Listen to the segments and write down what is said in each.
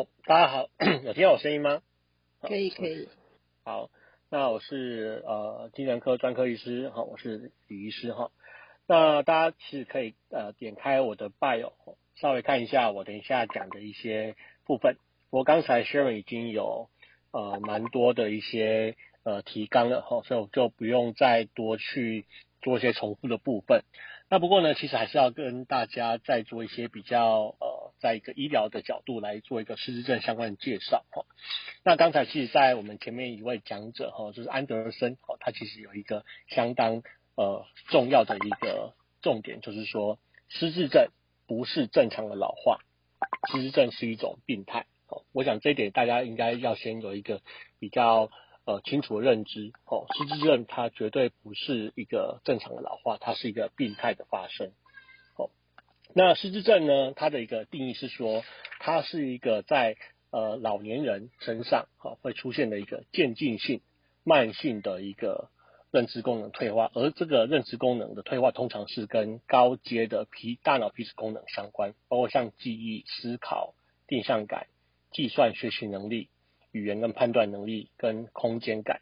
好，大家好，有听到我声音吗？可以可以。好，那我是呃精神科专科医师，好，我是李医师哈。那大家其实可以呃点开我的 bio，稍微看一下我等一下讲的一些部分。我刚才 Sharon 已经有呃蛮多的一些呃提纲了哈，所以我就不用再多去做一些重复的部分。那不过呢，其实还是要跟大家再做一些比较呃，在一个医疗的角度来做一个失智症相关的介绍哈。那刚才其实，在我们前面一位讲者哈，就是安德森哈，他其实有一个相当呃重要的一个重点，就是说失智症不是正常的老化，失智症是一种病态。哦，我想这一点大家应该要先有一个比较。呃，清楚的认知哦，失智症它绝对不是一个正常的老化，它是一个病态的发生。哦，那失智症呢，它的一个定义是说，它是一个在呃老年人身上哈会出现的一个渐进性、慢性的一个认知功能退化，而这个认知功能的退化通常是跟高阶的皮大脑皮质功能相关，包括像记忆、思考、定向感、计算、学习能力。语言跟判断能力跟空间感，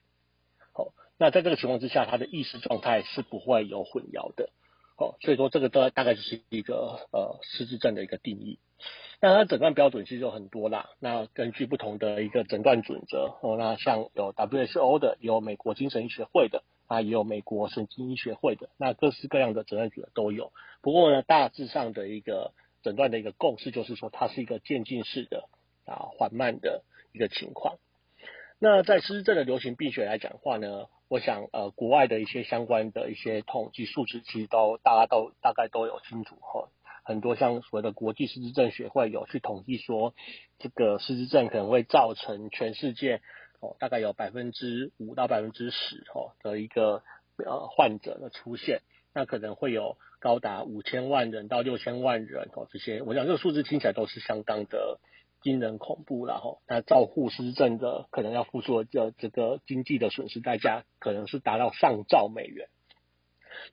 好，那在这个情况之下，他的意识状态是不会有混淆的，哦，所以说这个大大概就是一个呃失智症的一个定义。那它诊断标准其实有很多啦，那根据不同的一个诊断准则，哦，那像有 WHO 的，有美国精神医学会的，啊，也有美国神经医学会的，那各式各样的诊断准则都有。不过呢，大致上的一个诊断的一个共识就是说，它是一个渐进式的啊缓慢的。一个情况，那在失智症的流行病学来讲话呢，我想呃国外的一些相关的一些统计数字，其实都大家都大概都有清楚哈。很多像所谓的国际失智症学会有去统计说，这个失智症可能会造成全世界哦大概有百分之五到百分之十哦的一个呃患者的出现，那可能会有高达五千万人到六千万人哦这些，我想这个数字听起来都是相当的。惊人恐怖然后那照护失症的可能要付出的这这个经济的损失代价，可能是达到上兆美元。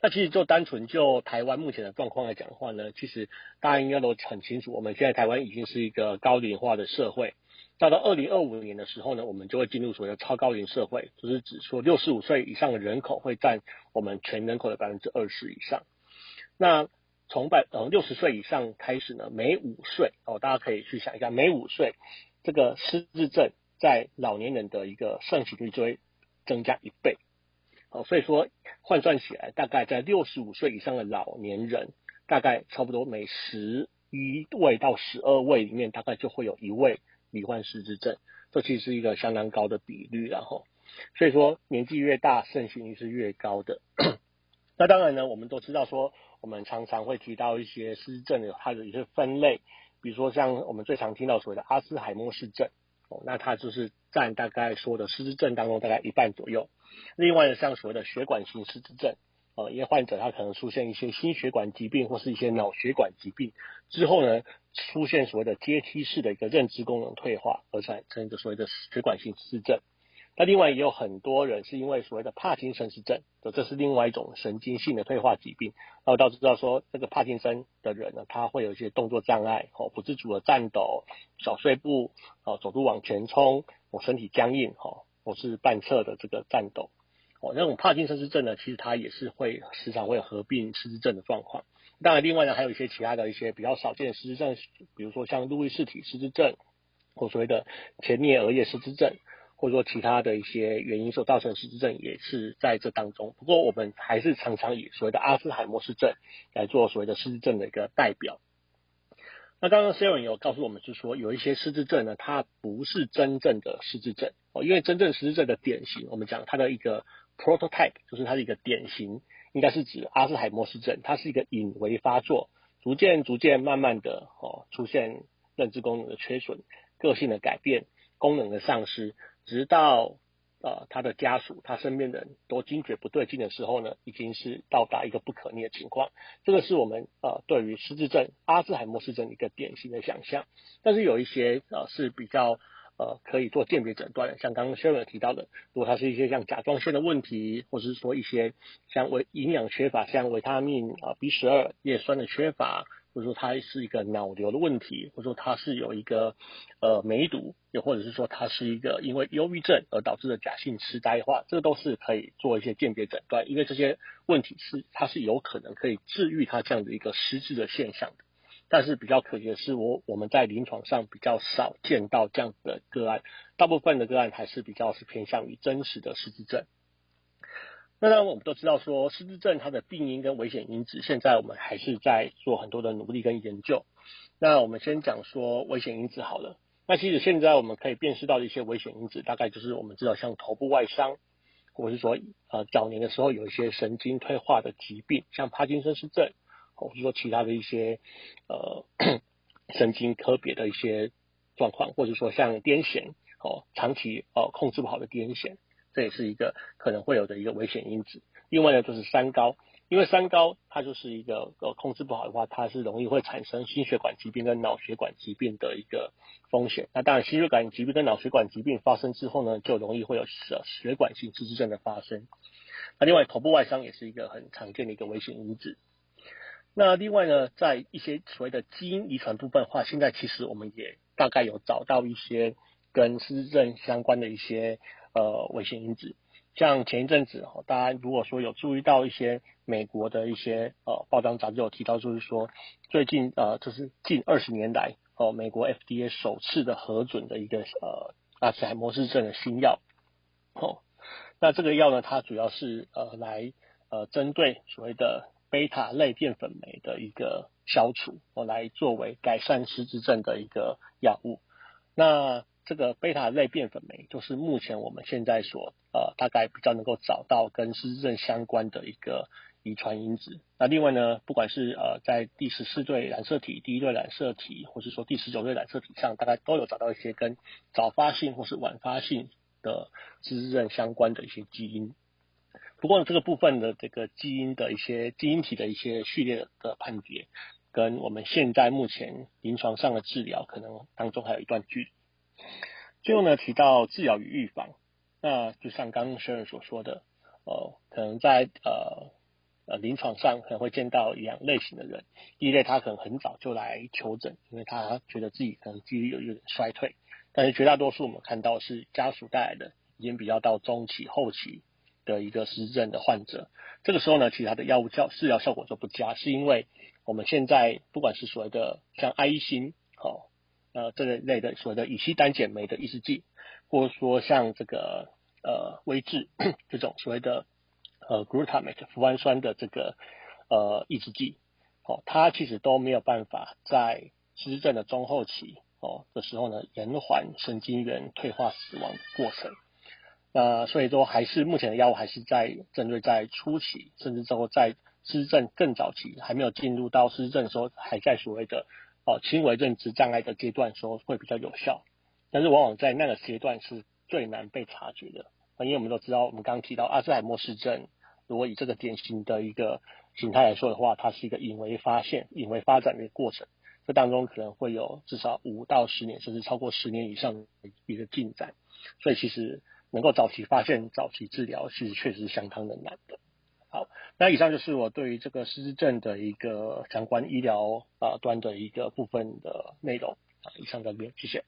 那其实就单纯就台湾目前的状况来讲的话呢，其实大家应该都很清楚，我们现在台湾已经是一个高龄化的社会。到到二零二五年的时候呢，我们就会进入所谓的超高龄社会，就是指说六十五岁以上的人口会占我们全人口的百分之二十以上。那从百呃六十岁以上开始呢，每五岁哦，大家可以去想一下，每五岁这个失智症在老年人的一个盛行率就会增加一倍，哦，所以说换算起来，大概在六十五岁以上的老年人，大概差不多每十一位到十二位里面，大概就会有一位罹患失智症，这其实是一个相当高的比率，然后，所以说年纪越大，盛行率是越高的。那当然呢，我们都知道说。我们常常会提到一些失智症的它的一些分类，比如说像我们最常听到所谓的阿兹海默氏症，哦，那它就是占大概说的失智症当中大概一半左右。另外呢，像所谓的血管型失智症，呃，因为患者他可能出现一些心血管疾病或是一些脑血管疾病之后呢，出现所谓的阶梯式的一个认知功能退化，而产生一个所谓的血管型失智症。那另外也有很多人是因为所谓的帕金森氏症，这是另外一种神经性的退化疾病。然后导致到说这个帕金森的人呢，他会有一些动作障碍，哦，不自主的颤抖、小碎步，哦，走路往前冲，我身体僵硬，哈，或是半侧的这个颤抖，哦，那种帕金森氏症呢，其实它也是会时常会合并失智症的状况。当然，另外呢还有一些其他的一些比较少见的失智症，比如说像路易氏体失智症，或所谓的前颞额叶失智症。或者说其他的一些原因所造成的失智症也是在这当中，不过我们还是常常以所谓的阿兹海默氏症来做所谓的失智症的一个代表。那刚刚 Sharon 有告诉我们，是说有一些失智症呢，它不是真正的失智症哦，因为真正失智症的典型，我们讲它的一个 prototype，就是它的一个典型，应该是指阿兹海默氏症，它是一个隐微发作，逐渐逐渐慢慢的哦出现认知功能的缺损、个性的改变、功能的丧失。直到呃他的家属、他身边人都惊觉不对劲的时候呢，已经是到达一个不可逆的情况。这个是我们呃对于失智症、阿兹海默氏症一个典型的想象。但是有一些呃是比较呃可以做鉴别诊断的，像刚刚 Sharon 提到的，如果它是一些像甲状腺的问题，或者是说一些像维营养缺乏，像维他命啊 B 十二叶酸的缺乏，或者说它是一个脑瘤的问题，或者说它是有一个呃梅毒，又或者是说它是一个因为忧郁症而导致的假性痴呆的话，这个都是可以做一些鉴别诊断，因为这些问题是它是有可能可以治愈它这样的一个失智的现象的。但是比较可惜的是，我我们在临床上比较少见到这样的个案，大部分的个案还是比较是偏向于真实的失智症。那当然，我们都知道说失智症它的病因跟危险因子，现在我们还是在做很多的努力跟研究。那我们先讲说危险因子好了。那其实现在我们可以辨识到的一些危险因子，大概就是我们知道像头部外伤，或者是说呃早年的时候有一些神经退化的疾病，像帕金森氏症，或者说其他的一些呃神经科别的一些状况，或者说像癫痫哦，长期哦控制不好的癫痫。这也是一个可能会有的一个危险因子。另外呢，就是三高，因为三高它就是一个呃控制不好的话，它是容易会产生心血管疾病跟脑血管疾病的一个风险。那当然，心血管疾病跟脑血管疾病发生之后呢，就容易会有血血管性失智症的发生。那另外，头部外伤也是一个很常见的一个危险因子。那另外呢，在一些所谓的基因遗传部分的话，现在其实我们也大概有找到一些跟失智症相关的一些。呃，危险因子，像前一阵子哈，大家如果说有注意到一些美国的一些呃报章杂志有提到，就是说最近呃，就是近二十年来哦，美国 FDA 首次的核准的一个呃阿兹海默氏症的新药哦，那这个药呢，它主要是呃来呃针对所谓的贝塔类淀粉酶的一个消除，哦来作为改善失智症的一个药物，那。这个贝塔类淀粉酶就是目前我们现在所呃大概比较能够找到跟失智症相关的一个遗传因子。那另外呢，不管是呃在第十四对染色体、第一对染色体，或是说第十九对染色体上，大概都有找到一些跟早发性或是晚发性的失智症相关的一些基因。不过这个部分的这个基因的一些基因体的一些序列的判别，跟我们现在目前临床上的治疗可能当中还有一段距离。最后呢，提到治疗与预防，那就像刚刚 Sharon 所说的，呃，可能在呃呃临床上可能会见到两类型的人，一类他可能很早就来求诊，因为他觉得自己可能记忆有有点衰退，但是绝大多数我们看到是家属带来的，已经比较到中期后期的一个失智的患者，这个时候呢，其他的药物效治疗效果就不佳，是因为我们现在不管是所谓的像爱心，好。呃，这个类的所谓的乙烯胆碱酶的抑制剂，或者说像这个呃微制 这种所谓的呃 glutamate 脯氨酸的这个呃抑制剂，哦，它其实都没有办法在失智症的中后期哦的时候呢延缓神经元退化死亡的过程。那所以说，还是目前的药物还是在针对在初期，甚至之后在失智症更早期还没有进入到失智症的时候，还在所谓的。哦，轻微认知障碍的阶段时候会比较有效，但是往往在那个阶段是最难被察觉的。因为我们都知道，我们刚刚提到阿兹海默氏症，如果以这个典型的一个形态来说的话，它是一个隐微发现、隐微发展的过程，这当中可能会有至少五到十年，甚至超过十年以上的一个进展。所以其实能够早期发现、早期治疗，其实确实相当的难的。那以上就是我对于这个失智症的一个相关医疗啊端的一个部分的内容啊，以上这边，谢谢。